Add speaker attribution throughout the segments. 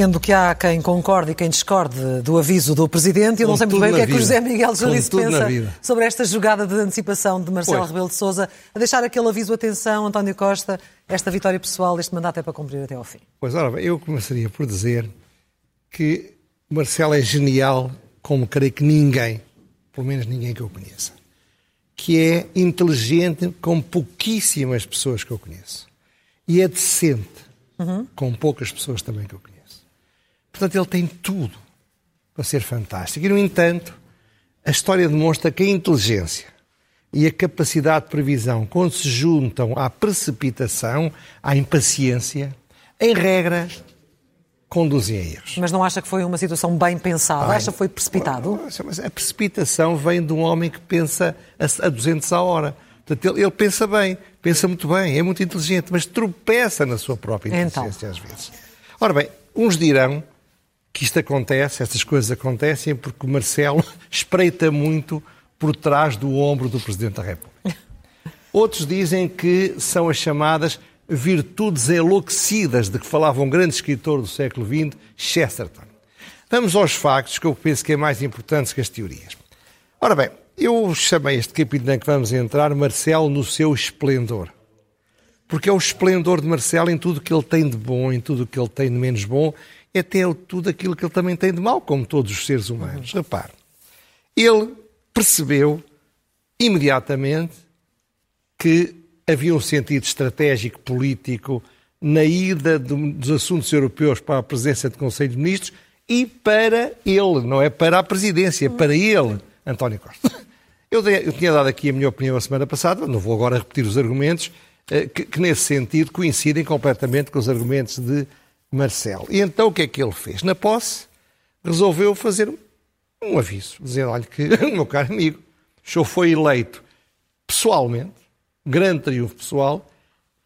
Speaker 1: Sendo que há quem concorde e quem discorde do aviso do Presidente, eu não sei muito bem o que é que o José Miguel Jalice pensa sobre esta jogada de antecipação de Marcelo Rebelo de Sousa a deixar aquele aviso, atenção, António Costa, esta vitória pessoal, este mandato é para cumprir até ao fim.
Speaker 2: Pois, ora, eu começaria por dizer que Marcelo é genial como creio que ninguém, pelo menos ninguém que eu conheça, que é inteligente como pouquíssimas pessoas que eu conheço e é decente uhum. com poucas pessoas também que eu conheço. Portanto, ele tem tudo para ser fantástico. E, no entanto, a história demonstra que a inteligência e a capacidade de previsão, quando se juntam à precipitação, à impaciência, em regra, conduzem a erros.
Speaker 1: Mas não acha que foi uma situação bem pensada? Bem, acha que foi precipitado?
Speaker 2: A precipitação vem de um homem que pensa a 200 a hora. Portanto, ele, ele, pensa bem, pensa muito bem, é muito inteligente, mas tropeça na sua própria inteligência então. às vezes. Ora bem, uns dirão que isto acontece, estas coisas acontecem, porque o Marcelo espreita muito por trás do ombro do Presidente da República. Outros dizem que são as chamadas virtudes enlouquecidas de que falava um grande escritor do século XX, Chesterton. Vamos aos factos, que eu penso que é mais importante que as teorias. Ora bem, eu chamei este capítulo em que vamos entrar Marcelo no seu esplendor. Porque é o esplendor de Marcelo em tudo o que ele tem de bom, em tudo o que ele tem de menos bom é até tudo aquilo que ele também tem de mal, como todos os seres humanos. Repare, ele percebeu imediatamente que havia um sentido estratégico político na ida dos assuntos europeus para a presença do Conselho de Ministros e para ele, não é para a presidência, para ele, António Costa. Eu, eu, tinha dado aqui a minha opinião a semana passada, não vou agora repetir os argumentos, eh, que, que nesse sentido coincidem completamente com os argumentos de Marcelo. E então o que é que ele fez? Na posse, resolveu fazer um aviso, dizendo, olha que, meu caro amigo, o senhor foi eleito pessoalmente, grande triunfo pessoal,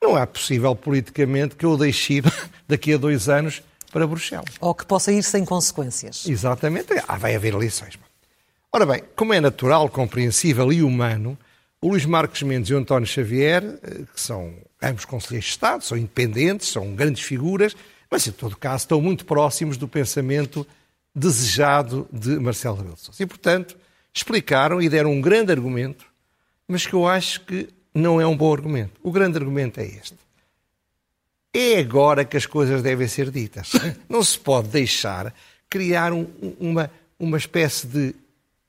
Speaker 2: não é possível politicamente que eu o deixe ir daqui a dois anos para Bruxelas.
Speaker 1: Ou que possa ir sem consequências.
Speaker 2: Exatamente. Ah, vai haver eleições. Ora bem, como é natural, compreensível e humano, o Luís Marcos Mendes e o António Xavier, eh, que são ambos conselheiros de Estado, são independentes, são grandes figuras, mas, em todo caso, estão muito próximos do pensamento desejado de Marcelo Rebelo de Sousa. E, portanto, explicaram e deram um grande argumento, mas que eu acho que não é um bom argumento. O grande argumento é este. É agora que as coisas devem ser ditas. Não se pode deixar criar um, uma, uma espécie de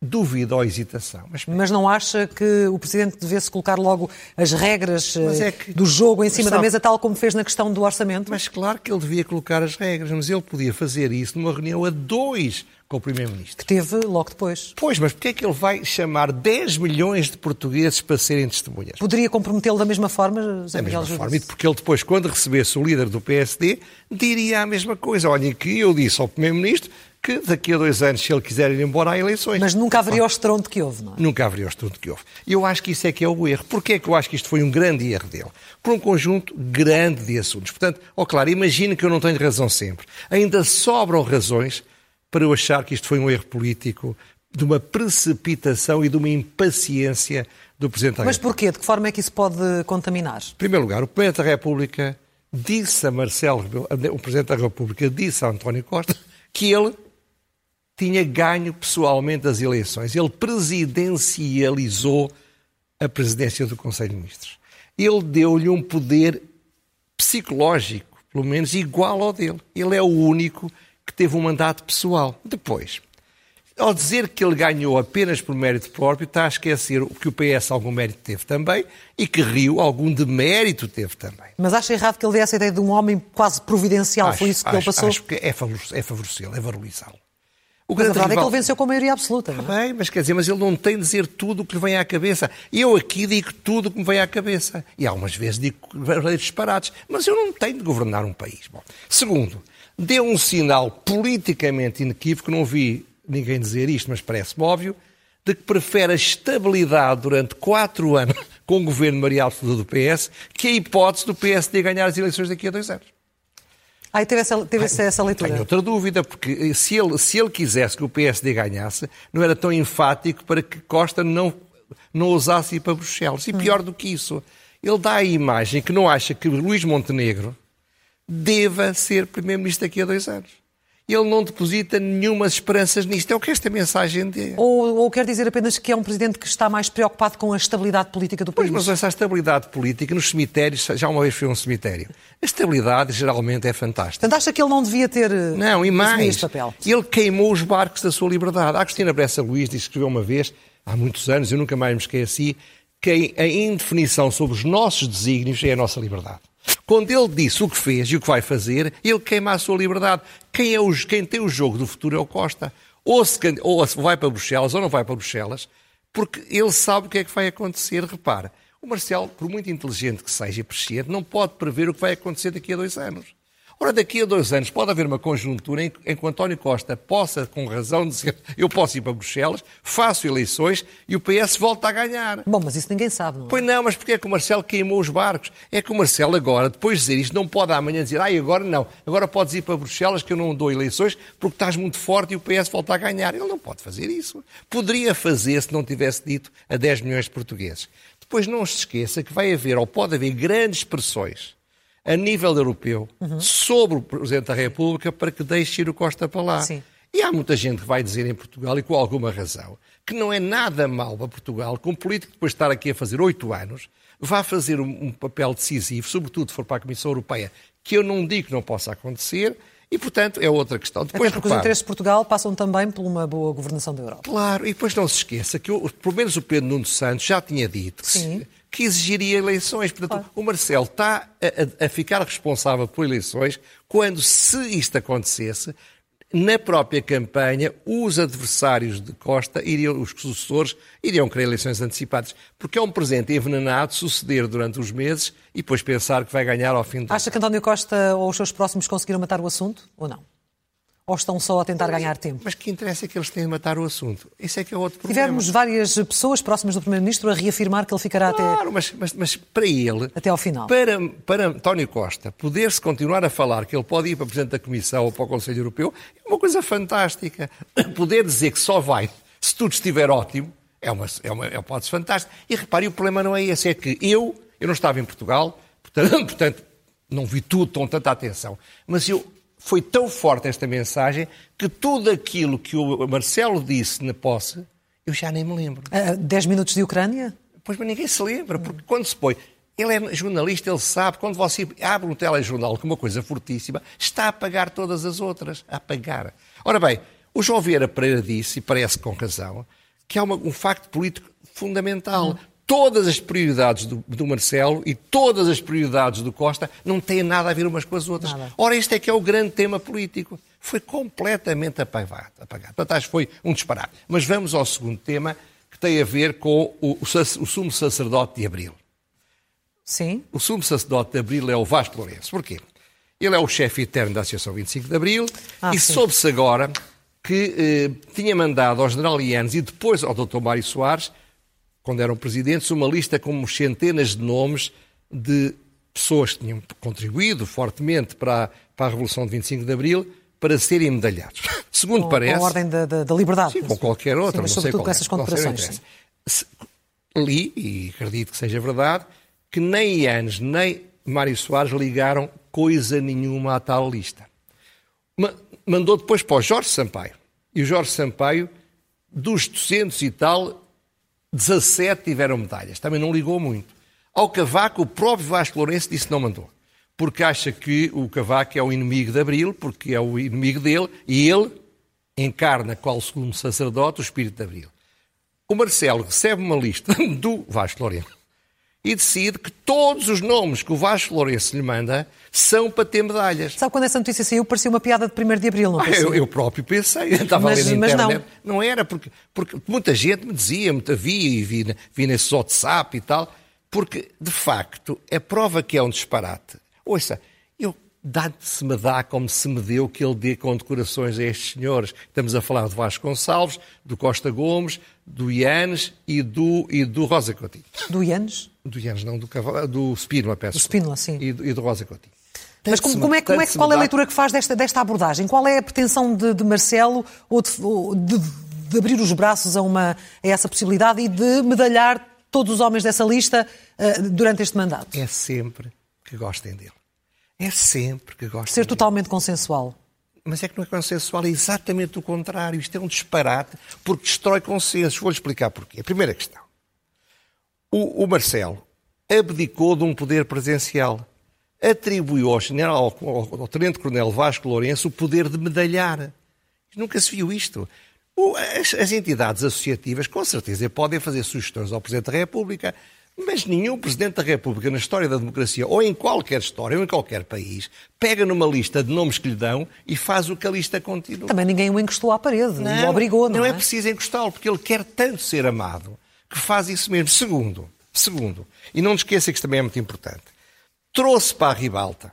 Speaker 2: dúvida ou hesitação.
Speaker 1: Mas, mas, não acha que o Presidente devesse colocar logo as regras é que, do jogo em cima sabe, da mesa, tal como fez na questão do orçamento?
Speaker 2: Mas claro que ele devia colocar as regras, mas ele podia fazer isso numa reunião a dois com o Primeiro-Ministro.
Speaker 1: Que teve logo depois.
Speaker 2: Pois, mas porquê é que ele vai chamar 10 milhões de portugueses para serem testemunhas?
Speaker 1: Poderia comprometê-lo da mesma forma,
Speaker 2: José Da mesma forma, e porque ele depois, quando recebesse o líder do PSD, diria a mesma coisa. Olha, que eu disse ao Primeiro-Ministro que daqui a dois anos, se ele quiser ir embora, há eleições.
Speaker 1: Mas nunca haveria o estrondo que houve, não é?
Speaker 2: Nunca haveria o estrondo que houve. E eu acho que isso é que é o erro. Porquê é que eu acho que isto foi um grande erro dele? Por um conjunto grande de assuntos. Portanto, ó oh, claro, imagino que eu não tenho razão sempre. Ainda sobram razões para eu achar que isto foi um erro político, de uma precipitação e de uma impaciência do Presidente da
Speaker 1: Mas porquê? De que forma é que isso pode contaminar?
Speaker 2: Em primeiro lugar, o Presidente da República disse a Marcelo, o Presidente da República disse a António Costa que ele tinha ganho pessoalmente as eleições. Ele presidencializou a presidência do Conselho de Ministros. Ele deu-lhe um poder psicológico, pelo menos igual ao dele. Ele é o único que teve um mandato pessoal. Depois, ao dizer que ele ganhou apenas por mérito próprio, está a esquecer que o PS algum mérito teve também e que Rio algum demérito teve também.
Speaker 1: Mas acha errado que ele dê essa ideia de um homem quase providencial?
Speaker 2: Acho,
Speaker 1: Foi isso que
Speaker 2: acho,
Speaker 1: ele passou?
Speaker 2: Acho que é favorecê-lo, é valorizá-lo.
Speaker 1: O mas a verdade rival... é que ele venceu com a maioria absoluta. Não
Speaker 2: é? Bem, mas quer dizer, mas ele não tem de dizer tudo o que lhe vem à cabeça. Eu aqui digo tudo o que me vem à cabeça. E algumas vezes digo disparates. Mas eu não tenho de governar um país. Bom, segundo, deu um sinal politicamente inequívoco, não vi ninguém dizer isto, mas parece-me óbvio, de que prefere a estabilidade durante quatro anos com o governo Maria Alto do PS que a hipótese do PSD ganhar as eleições daqui a dois anos.
Speaker 1: Ah, e teve essa, teve Ai, essa leitura?
Speaker 2: Tenho outra dúvida, porque se ele, se ele quisesse que o PSD ganhasse, não era tão enfático para que Costa não, não ousasse ir para Bruxelas. E hum. pior do que isso, ele dá a imagem que não acha que Luís Montenegro deva ser Primeiro-Ministro daqui a dois anos ele não deposita nenhumas esperanças nisto. É o que esta mensagem diz.
Speaker 1: Ou, ou, quer dizer apenas que é um presidente que está mais preocupado com a estabilidade política do país?
Speaker 2: Pois, mas essa estabilidade política nos cemitérios, já uma vez foi um cemitério, a estabilidade geralmente é fantástica.
Speaker 1: Portanto, acha que ele não devia ter eh,
Speaker 2: não, e mais, papel? Ele queimou os barcos da sua liberdade. A Agostina Bressa Luís escreveu uma vez, há muitos anos, eu nunca mais me esqueci, que a indefinição sobre os nossos desígnios é a nossa liberdade. Quando ele disse o que fez e o que vai fazer, ele queima a sua liberdade. Quem, é o, quem tem o jogo do futuro é o Costa. Ou, se, ou vai para Bruxelas ou não vai para Bruxelas, porque ele sabe o que é que vai acontecer. Repara, o Marcelo, por muito inteligente que seja e presciente, não pode prever o que vai acontecer daqui a dois anos. Ora, daqui a dois anos pode haver uma conjuntura em, em que António Costa possa, com razão, dizer eu posso ir para Bruxelas, faço eleições e o PS volta a ganhar.
Speaker 1: Bom, mas isso ninguém sabe, não é?
Speaker 2: Pois não, mas porque é que o Marcelo queimou os barcos? É que o Marcelo agora, depois de dizer isto, não pode amanhã dizer, ah, agora não, agora podes ir para Bruxelas que eu não dou eleições porque estás muito forte e o PS volta a ganhar. Ele não pode fazer isso. Poderia fazer se não tivesse dito a 10 milhões de portugueses. Depois não se esqueça que vai haver, ou pode haver, grandes pressões a nível europeu uhum. sobre o Presidente da República para que deixe ir o Costa para lá. Sim. E há muita gente que vai dizer em Portugal, e com alguma razão, que não é nada mal para Portugal que um político, depois de estar aqui a fazer oito anos, vá fazer um, um papel decisivo, sobretudo se for para a Comissão Europeia, que eu não digo que não possa acontecer, e, portanto, é outra questão.
Speaker 1: Depois, Até porque repare, os interesses de Portugal passam também por uma boa governação da Europa.
Speaker 2: Claro, e depois não se esqueça que, pelo menos o Pedro Nuno Santos já tinha dito que, que exigiria eleições. Portanto, claro. o Marcelo está a, a, ficar responsável por eleições quando, se isto acontecesse, na própria campanha, os adversários de Costa, iriam, os sucessores, iriam querer eleições antecipadas. Porque é um presente envenenado suceder durante os meses e depois pensar que vai ganhar ao fim do.
Speaker 1: Acha que António Costa ou os seus próximos conseguiram matar o assunto ou não? Ou estão só a tentar ganhar tempo?
Speaker 2: Mas que interessa é que eles tenham de matar o assunto? Isso é que é outro problema.
Speaker 1: Tivemos várias pessoas próximas do Primeiro-Ministro a reafirmar que ele ficará
Speaker 2: claro,
Speaker 1: até...
Speaker 2: Claro, mas, mas, mas, para ele...
Speaker 1: Até ao final.
Speaker 2: Para, para António Costa poder-se continuar a falar que ele pode ir para Presidente da Comissão ou para o Conselho Europeu é uma coisa fantástica. Poder dizer que só vai se tudo estiver ótimo é uma, é uma, é uma hipótese fantástica. E repare, o problema não é esse, é que eu, eu não estava em Portugal, portanto, portanto não vi tudo com tanta atenção, mas eu foi tão forte esta mensagem que tudo aquilo que o Marcelo disse na posse, eu já nem me lembro.
Speaker 1: Uh, dez minutos de Ucrânia?
Speaker 2: Pois, mas ninguém se lembra, porque quando se põe. Ele é jornalista, ele sabe, quando você abre um telejornal com uma coisa fortíssima, está a apagar todas as outras. A apagar. Ora bem, o João Vieira Pereira disse, e parece com razão, que há uma, um facto político fundamental. Hum todas as prioridades do, do, Marcelo e todas as prioridades do Costa não têm nada a ver umas com as outras. Nada. Ora, este é que é o grande tema político. Foi completamente apagado. apagado. Portanto, acho que foi um disparate. Mas vamos ao segundo tema, que tem a ver com o, o, o sumo sacerdote de Abril.
Speaker 1: Sim.
Speaker 2: O sumo sacerdote de Abril é o Vasco Lourenço. Porquê? Ele é o chefe eterno da Associação 25 de Abril ah, e soube-se agora que eh, tinha mandado ao general Ianes e depois ao Dr. Mário Soares quando eram presidentes, uma lista com centenas de nomes de pessoas que tinham contribuído fortemente para a, para a Revolução de 25 de Abril para serem medalhados. Segundo
Speaker 1: com,
Speaker 2: parece.
Speaker 1: Com a ordem da, da, da liberdade.
Speaker 2: Sim, com qualquer outra. Sim, mas
Speaker 1: não sei
Speaker 2: qual,
Speaker 1: com essas condecorações.
Speaker 2: Li, e acredito que seja verdade, que nem Ianes nem Mário Soares ligaram coisa nenhuma à tal lista. Mandou depois para o Jorge Sampaio. E o Jorge Sampaio, dos 200 e tal, 17 tiveram medalhas. Também não ligou muito. Ao Cavaco, o próprio Vasco Lourenço disse que não mandou. Porque acha que o Cavaco é o inimigo de Abril, porque é o inimigo dele, e ele encarna, qual segundo sacerdote, o espírito de Abril. O Marcelo recebe uma lista do Vasco Lourenço e decide que todos os nomes que o Vasco Lourenço lhe manda são para ter medalhas.
Speaker 1: Sabe quando essa notícia saiu, parecia uma piada de 1 de Abril, não
Speaker 2: ah, eu, eu, próprio pensei, eu estava mas, ali na internet. Não. não era, porque, porque muita gente me dizia, muita vi, vi, vi nesse WhatsApp e tal, porque, de facto, é prova que é um disparate. Ouça, eu dá-se me dá como se me deu que ele dê condecorações a estes senhores. Estamos a falar de Vasco Gonçalves, do Costa Gomes, do Ianes e do, e do Rosa Coutinho.
Speaker 1: Do Ianes?
Speaker 2: Do Ianes, não, do, do Spínola, peço.
Speaker 1: Do Spínola, sim.
Speaker 2: E, e do Rosa Coutinho.
Speaker 1: Mas como, como, é, como é, qual é a leitura que faz desta, desta abordagem? Qual é a pretensão de, de Marcelo ou de, de, de, abrir os braços a, uma, a essa possibilidade e de medalhar todos os homens dessa lista uh, durante este mandato?
Speaker 2: É sempre que gostem dele. É sempre que gostem
Speaker 1: Ser dele. totalmente consensual.
Speaker 2: Mas é que não é consensual, é exatamente o contrário. Isto é um disparate porque destrói consensos. Vou-lhe explicar porquê. A primeira questão. O, o Marcelo abdicou de um poder presencial. Atribuiu ao, general, ao, ao tenente-coronel Vasco Lourenço o poder de medalhar. Nunca se viu isto. As, as, entidades associativas, com certeza, podem fazer sugestões ao Presidente da República, mas nenhum Presidente da República, na história da democracia, ou em qualquer história, ou em qualquer país, pega numa lista de nomes que lhe dão e faz o que a lista continua.
Speaker 1: Também ninguém o encostou à parede, não, o obrigou, não,
Speaker 2: não
Speaker 1: é?
Speaker 2: Não é preciso encostá-lo, porque ele quer tanto ser amado que faz isso mesmo. Segundo, segundo, e não esqueça que isto também é muito importante, trouxe para a ribalta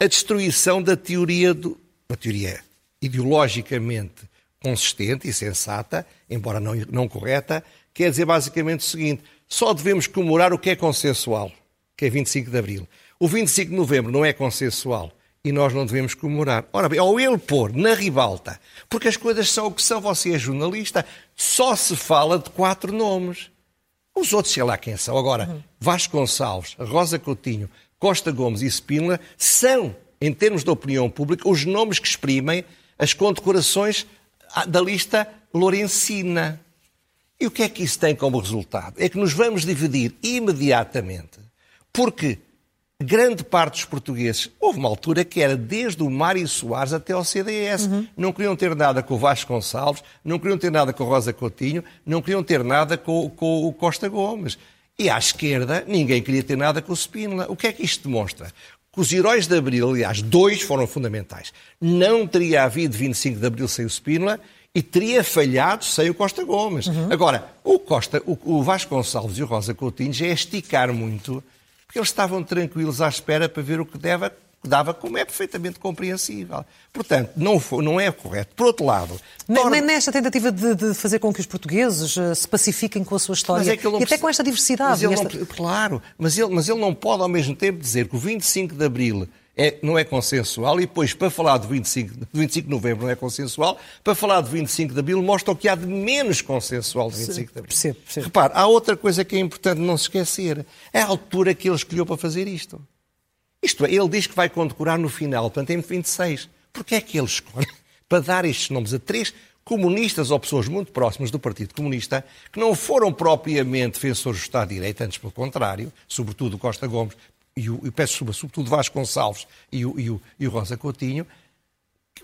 Speaker 2: a destruição da teoria, do, uma teoria ideologicamente consistente e sensata, embora não, não correta, quer dizer basicamente o seguinte: só devemos comemorar o que é consensual, que é 25 de Abril. O 25 de Novembro não é consensual e nós não devemos comemorar. Ora bem, ao ele pôr na ribalta, porque as coisas são o que são, você é jornalista, só se fala de quatro nomes. Os outros, sei lá quem são. Agora, uhum. Vasco Gonçalves, Rosa Coutinho, Costa Gomes e Spínola são, em termos de opinião pública, os nomes que exprimem as condecorações da lista Lorencina. E o que é que isso tem como resultado? É que nos vamos dividir imediatamente, porque grande parte dos portugueses, houve uma altura que era desde o Mário Soares até ao CDS. Uhum. Não queriam ter nada com o Vasco Gonçalves, não queriam ter nada com o Rosa Coutinho, não queriam ter nada com, com o Costa Gomes. E à esquerda, ninguém queria ter nada com o Spínola. O que é que isto demonstra? Que os heróis de Abril, aliás, dois foram fundamentais. Não teria havido 25 de Abril sem o Spínola e teria falhado sem o Costa Gomes. Uhum. Agora, o, Costa, o, o Vasco Gonçalves e o Rosa Coutinho já é esticar muito, porque eles estavam tranquilos à espera para ver o que dava, dava como é perfeitamente compreensível. Portanto, não, foi, não é correto. Por outro lado...
Speaker 1: Torna... Nesta tentativa de, de, fazer com que os portugueses uh, se pacifiquem com a sua história, é e até com esta diversidade...
Speaker 2: Mas
Speaker 1: esta...
Speaker 2: não... Claro, mas ele, mas ele não pode ao mesmo tempo dizer que o 25 de Abril é, não é consensual e depois, para falar de 25, de 25 de novembro, não é consensual, para falar de 25 de abril, mostra o que há de menos consensual de 25 de abril. Percebo, percebo. Repare, há outra coisa que é importante não se esquecer. É a altura que ele escolheu para fazer isto. Isto é, ele diz que vai condecorar no final, portanto, em 26. Porquê é que ele escolhe para dar estes nomes a três comunistas ou pessoas muito próximas do Partido Comunista, que não foram propriamente defensores do Estado de Direito, antes pelo contrário, sobretudo Costa Gomes, e o, e peço desculpa, sobretudo Vasco Gonçalves e o, e o, e o Rosa Coutinho,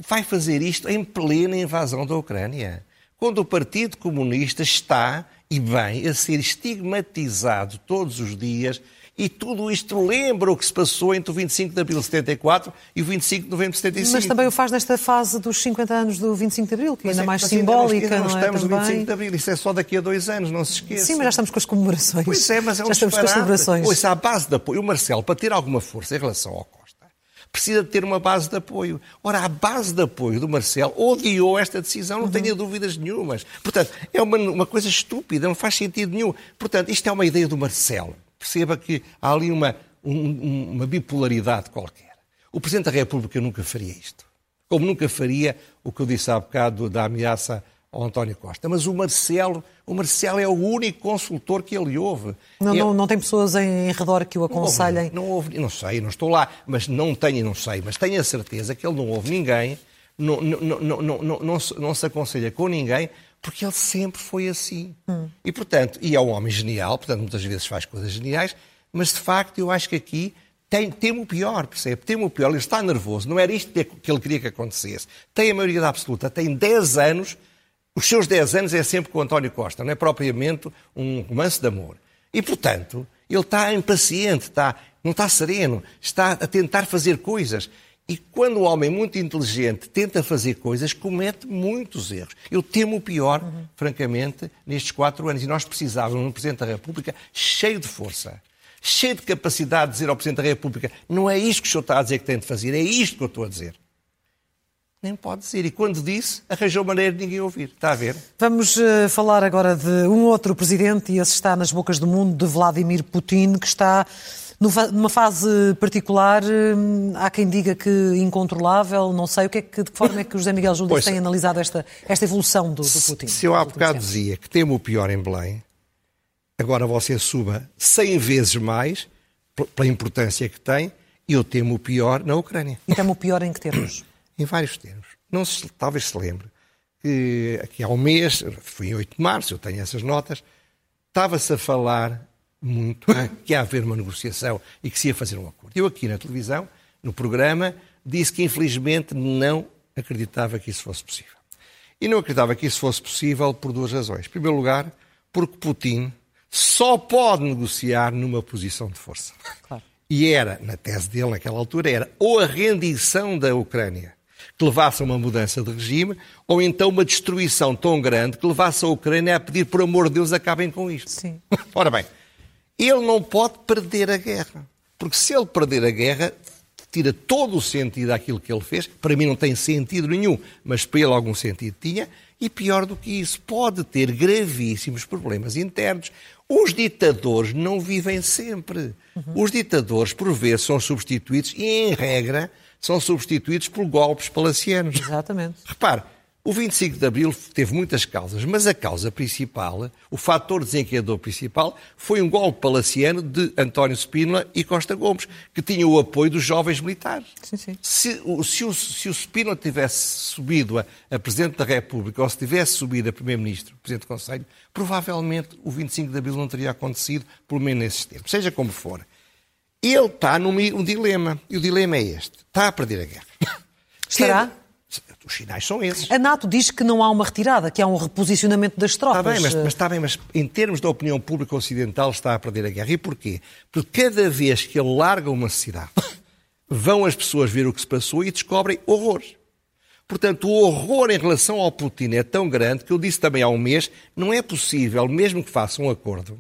Speaker 2: vai fazer isto em plena invasão da Ucrânia. Quando o Partido Comunista está, e bem, a ser estigmatizado todos os dias e tudo isto lembra o que se passou entre o 25 de abril de 74 e o 25 de novembro de 75.
Speaker 1: Mas também o faz nesta fase dos 50 anos do 25 de abril, que é ainda é mais simbólica,
Speaker 2: ainda não,
Speaker 1: não
Speaker 2: é? estamos no 25 de abril, isso é só daqui a dois anos, não se esqueça.
Speaker 1: Sim, mas já estamos com as comemorações.
Speaker 2: Pois é, mas é um já estamos disparate. com as celebrações. Pois, à base de apoio, o Marcelo, para ter alguma força em relação ao Costa, precisa de ter uma base de apoio. Ora, a base de apoio do Marcelo odiou esta decisão, não uhum. tenha dúvidas nenhumas. Portanto, é uma, uma coisa estúpida, não faz sentido nenhum. Portanto, isto é uma ideia do Marcelo. Perceba que há ali uma, um, uma bipolaridade qualquer. O Presidente da República nunca faria isto. Como nunca faria o que eu disse há bocado da ameaça ao António Costa. Mas o Marcelo, o Marcelo é o único consultor que ele ouve.
Speaker 1: Não, é... não, não tem pessoas em, redor que o aconselhem?
Speaker 2: Não ouve, não, não sei, não estou lá, mas não tenho, não sei, mas tenho a certeza que ele não ouve ninguém, não, não, não, não, não, não, não se aconselha com ninguém, porque ele sempre foi assim. Hum. E, portanto, e é um homem genial, portanto, muitas vezes faz coisas geniais, mas de facto eu acho que aqui tem, teme o pior, percebe? Teme o pior, ele está nervoso, não era isto que ele queria que acontecesse. Tem a maioria da absoluta, tem 10 anos, os seus 10 anos é sempre com o António Costa, não é propriamente um romance de amor. E, portanto, ele está impaciente, está, não está sereno, está a tentar fazer coisas. E quando o homem muito inteligente tenta fazer coisas, comete muitos erros. Eu temo o pior, uhum. francamente, nestes quatro anos. E nós precisávamos de um Presidente da República cheio de força cheio de capacidade de dizer ao Presidente da República não é isto que o senhor está a dizer que tem de fazer, é isto que eu estou a dizer. Nem pode dizer. E quando disse, arranjou maneira de ninguém ouvir. Está a ver?
Speaker 1: Vamos uh, falar agora de um outro presidente, e esse está nas bocas do mundo, de Vladimir Putin, que está Numa fase particular, hum, há quem diga que incontrolável, não sei, o que é que, de que forma é que o José Miguel Júlio tem analisado esta, esta evolução do, do Putin?
Speaker 2: Se eu há bocado dizia que temo o pior em Belém, agora você suba 100 vezes mais, pela importância que tem, e eu temo o pior na Ucrânia.
Speaker 1: E temo o pior em que termos?
Speaker 2: em vários termos. Não se, talvez se lembre que aqui há um mês, foi em 8 de março, eu tenho essas notas, estava-se a falar muito que ia haver uma negociação e que se ia fazer um acordo. Eu aqui na televisão, no programa, disse que infelizmente não acreditava que isso fosse possível. E não acreditava que isso fosse possível por duas razões. Em primeiro lugar, porque Putin só pode negociar numa posição de força. Claro. E era, na tese dele naquela altura, era ou a rendição da Ucrânia que levasse a uma mudança de regime, ou então uma destruição tão grande que levasse a Ucrânia a pedir, por amor de Deus, acabem com isto.
Speaker 1: Sim.
Speaker 2: Ora bem, ele não pode perder a guerra. Porque se ele perder a guerra, tira todo o sentido daquilo que ele fez. Para mim não tem sentido nenhum, mas para ele algum sentido tinha. E pior do que isso, pode ter gravíssimos problemas internos. Os ditadores não vivem sempre. Uhum. Os ditadores, por vezes, são substituídos e, em regra, são substituídos por golpes palacianos.
Speaker 1: Exatamente.
Speaker 2: Repare, o 25 de Abril teve muitas causas, mas a causa principal, o fator desencadeador principal, foi um golpe palaciano de António Spínola e Costa Gomes, que tinham o apoio dos jovens militares.
Speaker 1: Sim, sim.
Speaker 2: Se, se, o, se o Spínola tivesse subido a, a Presidente da República ou se tivesse subido a Primeiro-Ministro, Presidente do Conselho, provavelmente o 25 de Abril não teria acontecido, pelo menos nesses termos. Seja como for. Ele está num um dilema, e o dilema é este. Está a perder a guerra.
Speaker 1: Estará?
Speaker 2: Os sinais são esses.
Speaker 1: A NATO diz que não há uma retirada, que há um reposicionamento das tropas.
Speaker 2: Está bem, mas, mas, está bem, mas em termos da opinião pública ocidental está a perder a guerra. E porquê? Porque cada vez que ele larga uma cidade, vão as pessoas ver o que se passou e descobrem horrores. Portanto, o horror em relação ao Putin é tão grande que eu disse também há um mês, não é possível, mesmo que faça um acordo,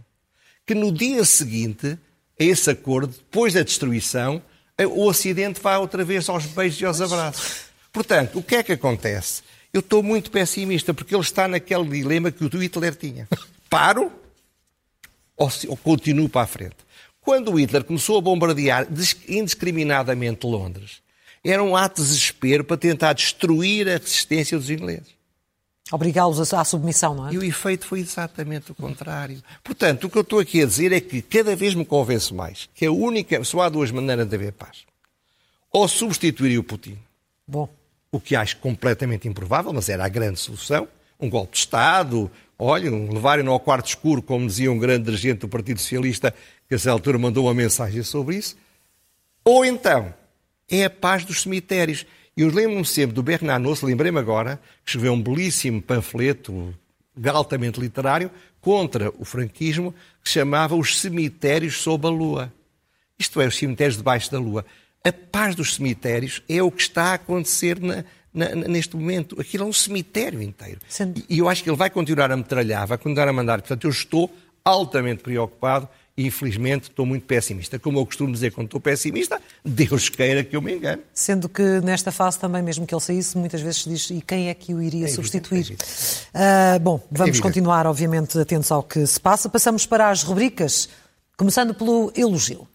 Speaker 2: que no dia seguinte a esse acordo, depois da destruição, o Ocidente vá outra vez aos beijos e aos abraços. Portanto, o que é que acontece? Eu estou muito pessimista, porque ele está naquele dilema que o Hitler tinha. Paro ou, ou continuo para a frente? Quando o Hitler começou a bombardear indiscriminadamente Londres, era um ato de desespero para tentar destruir a resistência dos ingleses.
Speaker 1: Obrigá-los à submissão, não é?
Speaker 2: E o efeito foi exatamente o contrário. Portanto, o que eu estou aqui a dizer é que cada vez me convenço mais que a única, só há duas maneiras de haver paz. Ou substituir o Putin.
Speaker 1: Bom
Speaker 2: o que acho completamente improvável, mas era a grande solução. Um golpe de Estado, olha, levarem-no ao quarto escuro, como dizia um grande dirigente do Partido Socialista, que a essa altura mandou uma mensagem sobre isso. Ou então, é a paz dos cemitérios. Eu lembro-me sempre do Bernard Noce, lembrei-me agora, que escreveu um belíssimo panfleto altamente literário contra o franquismo, que chamava Os Cemitérios sob a Lua. Isto é, os cemitérios debaixo da Lua a paz dos cemitérios é o que está a acontecer na, na, neste momento. Aquilo é um cemitério inteiro. Sendo... E eu acho que ele vai continuar a metralhar, vai continuar a mandar. Portanto, eu estou altamente preocupado e, infelizmente, estou muito pessimista. Como eu costumo dizer quando estou pessimista, Deus queira que eu me engane.
Speaker 1: Sendo que nesta fase também, mesmo que ele saísse, muitas vezes se diz e quem é que o iria é substituir? É uh, bom, vamos é continuar, obviamente, atentos ao que se passa. Passamos para as rubricas, começando pelo elogio.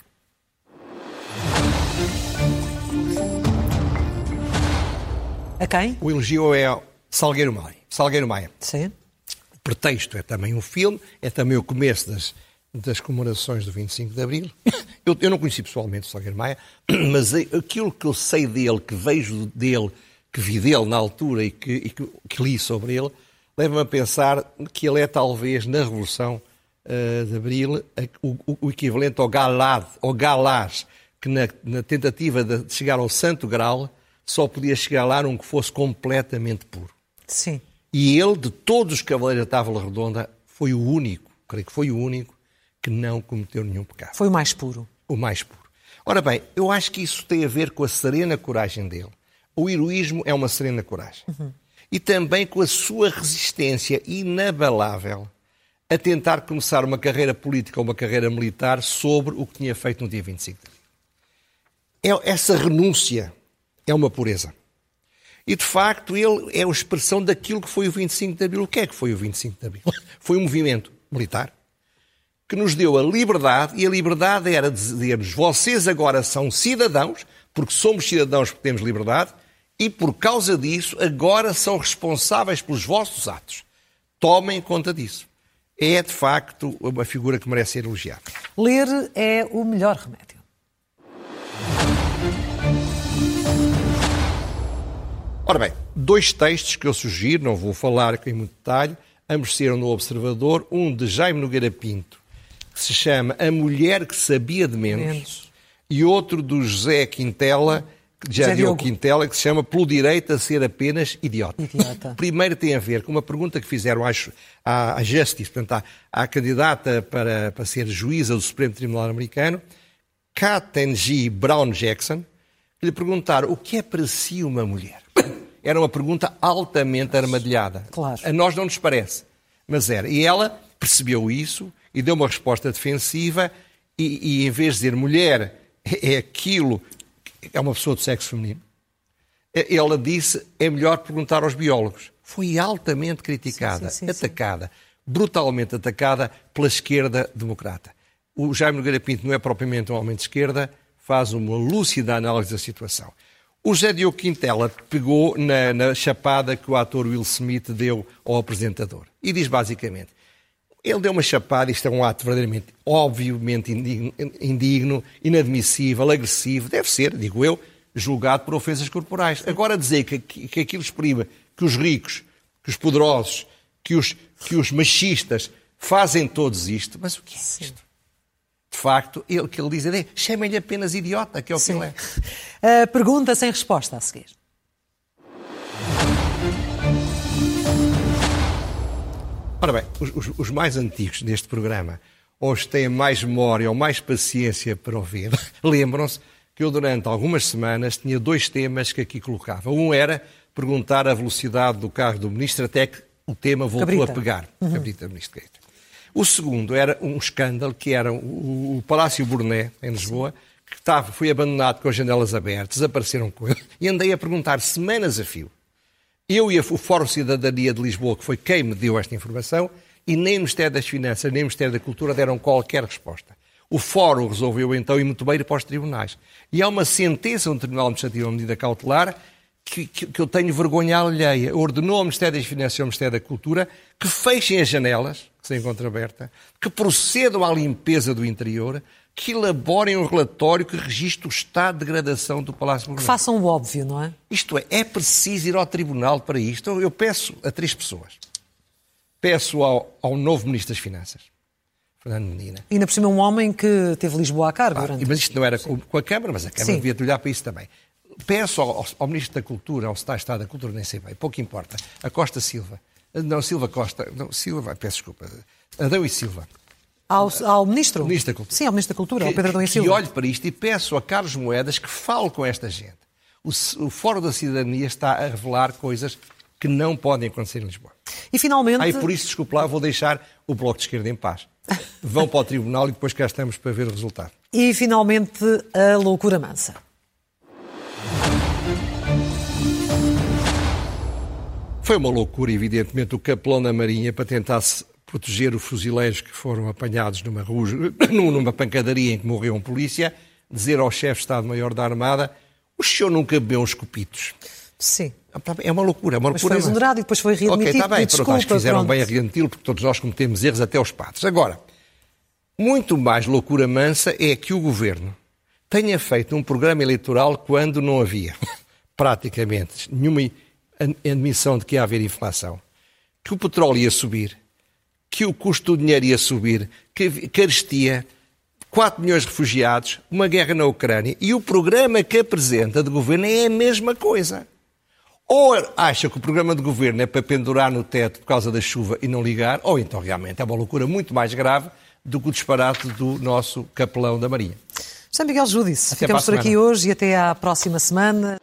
Speaker 1: A quem?
Speaker 2: O elogio é Salgueiro Maia. Salgueiro Maia.
Speaker 1: Sim.
Speaker 2: O pretexto é também um filme, é também o começo das, das comemorações do 25 de Abril. Eu, eu não conheci pessoalmente o Salgueiro Maia, mas aquilo que eu sei dele, que vejo dele, que vi dele na altura e que, e que, que li sobre ele, leva-me a pensar que ele é talvez, na Revolução uh, de Abril, o, o, equivalente ao Galad, ao Galás, que na, na tentativa de chegar ao Santo Graal só podia chegar lá um que fosse completamente puro.
Speaker 1: Sim.
Speaker 2: E ele, de todos os cavaleiros da Távola Redonda, foi o único, creio que foi o único, que não cometeu nenhum pecado.
Speaker 1: Foi o mais puro.
Speaker 2: O mais puro. Ora bem, eu acho que isso tem a ver com a serena coragem dele. O heroísmo é uma serena coragem. Uhum. E também com a sua resistência inabalável a tentar começar uma carreira política ou uma carreira militar sobre o que tinha feito no dia 25 de abril. É essa renúncia é uma pureza. E, de facto, ele é a expressão daquilo que foi o 25 de Abril. O que é que foi o 25 de Abril? Foi um movimento militar que nos deu a liberdade, e a liberdade era dizer-nos: vocês agora são cidadãos, porque somos cidadãos porque temos liberdade, e por causa disso agora são responsáveis pelos vossos atos. Tomem conta disso. É, de facto, uma figura que merece ser elogiada.
Speaker 1: Ler é o melhor remédio.
Speaker 2: Ora bem, dois textos que eu sugiro, não vou falar em muito detalhe, ambos serão no Observador, um de Jaime Nogueira Pinto, que se chama A Mulher que Sabia de Menos, Menos. e outro do José Quintela, já Diogo Quintela, que se chama Pelo Direito a Ser Apenas Idiota. idiota. Primeiro tem a ver com uma pergunta que fizeram à, à Justice, portanto, à, à candidata para, para ser juíza do Supremo Tribunal Americano, Katen G. Brown Jackson, que lhe perguntaram o que é para si uma mulher. Era uma pergunta altamente armadilhada.
Speaker 1: Claro.
Speaker 2: A nós não nos parece, mas era. E ela percebeu isso e deu uma resposta defensiva e, e em vez de dizer mulher é aquilo, é uma pessoa do sexo feminino, ela disse é melhor perguntar aos biólogos. Foi altamente criticada, sim, sim, sim, atacada, brutalmente atacada pela esquerda democrata. O Jaime Nogueira Pinto não é propriamente um homem de esquerda, faz uma lúcida análise da situação. O José Diogo Quintela pegou na, na, chapada que o ator Will Smith deu ao apresentador e diz basicamente: ele deu uma chapada, isto é um ato verdadeiramente, obviamente indigno, indigno, inadmissível, agressivo, deve ser, digo eu, julgado por ofensas corporais. Agora dizer que, que, que aquilo exprime que os ricos, que os poderosos, que os, que os machistas fazem todos isto, mas o que é isto? De facto, o que ele diz é chamem-lhe apenas idiota, que é o Sim. que ele
Speaker 1: é. Uh, pergunta sem resposta a seguir.
Speaker 2: Ora bem, os, os, os, mais antigos deste programa, ou os têm mais memória ou mais paciência para ouvir, lembram-se que eu durante algumas semanas tinha dois temas que aqui colocava. Um era perguntar a velocidade do carro do ministro até que o tema voltou Cabrita. a pegar. Uhum. Cabrita, ministro Cabrita. O segundo era um escândalo que era o, Palácio Burné, em Lisboa, que estava, foi abandonado com as janelas abertas, desapareceram com ele, e andei a perguntar semanas a fio. Eu e o Fórum Cidadania de Lisboa, que foi quem me deu esta informação, e nem o Ministério das Finanças, nem o Ministério da Cultura deram qualquer resposta. O Fórum resolveu então ir muito bem ir para os tribunais. E há uma sentença no Tribunal Administrativo, uma medida cautelar, que, que, que, eu tenho vergonha alheia. Ordenou ao Ministério das Finanças e ao Ministério da Cultura que fechem as janelas, que se encontra aberta, que procedam à limpeza do interior, que elaborem um relatório que registre o estado de degradação do Palácio Governo.
Speaker 1: Que façam o óbvio, não é?
Speaker 2: Isto é, é preciso ir ao tribunal para isto. Eu peço a três pessoas. Peço ao, ao novo Ministro das Finanças, Fernando Medina.
Speaker 1: E ainda por cima um homem que teve Lisboa a cargo. Ah, durante...
Speaker 2: Mas isto não era com, com, a Câmara, mas a Câmara Sim. devia olhar para isso também. Peço ao, ao, Ministro da Cultura, ao Estado da Cultura, nem sei bem, pouco importa, a Costa Silva, não, Silva Costa, não, Silva, peço desculpa, Adão e Silva.
Speaker 1: Ao, ao Ministro?
Speaker 2: Ministro da Cultura.
Speaker 1: Sim, ao Ministro da Cultura, que, ao Pedro Adão e Silva.
Speaker 2: E olho para isto e peço a Carlos Moedas que fale com esta gente. O, o Fórum da Cidadania está a revelar coisas que não podem acontecer em Lisboa.
Speaker 1: E finalmente...
Speaker 2: Ah, e por isso, desculpe lá, vou deixar o Bloco de Esquerda em paz. Vão para o Tribunal e depois cá estamos para ver o resultado.
Speaker 1: E finalmente, a loucura mansa.
Speaker 2: Foi uma loucura, evidentemente, o capelão da Marinha para tentar proteger os fuzileiros que foram apanhados numa, rua, numa pancadaria em que morreu um polícia, dizer ao chefe de Estado-Maior da Armada o senhor nunca bebeu uns copitos.
Speaker 1: Sim.
Speaker 2: É uma loucura, é uma
Speaker 1: mas
Speaker 2: loucura.
Speaker 1: foi exonerado e depois foi readmitido. Ok,
Speaker 2: está bem,
Speaker 1: desculpa, pronto,
Speaker 2: acho que fizeram pronto. bem a readmiti-lo, porque todos nós cometemos erros, até os padres. Agora, muito mais loucura mansa é que o Governo tenha feito um programa eleitoral quando não havia, praticamente, nenhuma admissão de que ia haver inflação, que o petróleo ia subir, que o custo do dinheiro ia subir, que carestia, 4 milhões de refugiados, uma guerra na Ucrânia e o programa que apresenta de governo é a mesma coisa. Ou acha que o programa de governo é para pendurar no teto por causa da chuva e não ligar, ou então realmente é uma loucura muito mais grave do que o disparate do nosso capelão da Marinha.
Speaker 1: São Miguel Júdice, ficamos por aqui hoje e até à próxima semana.